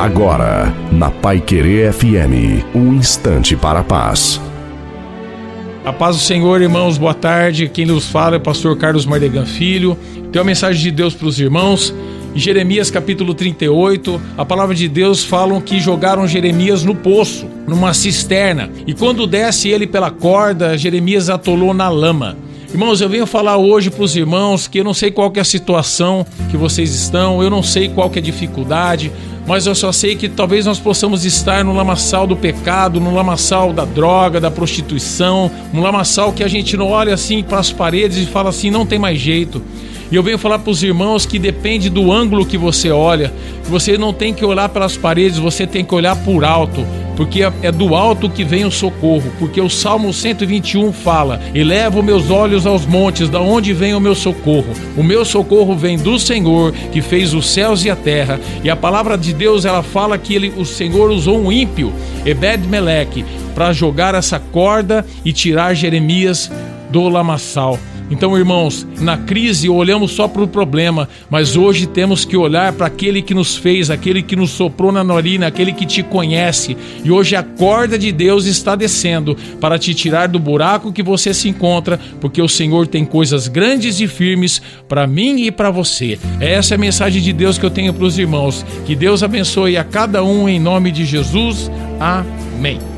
Agora, na Pai Querer FM, um instante para a paz. A paz do Senhor, irmãos, boa tarde. Quem nos fala é o pastor Carlos Mardegan Filho. Tem uma mensagem de Deus para os irmãos. Em Jeremias capítulo 38, a palavra de Deus falam que jogaram Jeremias no poço, numa cisterna. E quando desce ele pela corda, Jeremias atolou na lama. Irmãos, eu venho falar hoje para os irmãos que eu não sei qual é a situação que vocês estão, eu não sei qual é a dificuldade, mas eu só sei que talvez nós possamos estar no lamaçal do pecado, no lamaçal da droga, da prostituição, um lamaçal que a gente não olha assim para as paredes e fala assim, não tem mais jeito. E eu venho falar para os irmãos que depende do ângulo que você olha. Você não tem que olhar pelas paredes, você tem que olhar por alto, porque é do alto que vem o socorro. Porque o Salmo 121 fala: Eleva meus olhos aos montes, da onde vem o meu socorro? O meu socorro vem do Senhor, que fez os céus e a terra. E a palavra de Deus ela fala que ele, o Senhor usou um ímpio, Ebed Meleque, para jogar essa corda e tirar Jeremias do lamaçal. Então, irmãos, na crise olhamos só para o problema, mas hoje temos que olhar para aquele que nos fez, aquele que nos soprou na narina, aquele que te conhece. E hoje a corda de Deus está descendo para te tirar do buraco que você se encontra, porque o Senhor tem coisas grandes e firmes para mim e para você. Essa é a mensagem de Deus que eu tenho para os irmãos. Que Deus abençoe a cada um em nome de Jesus. Amém.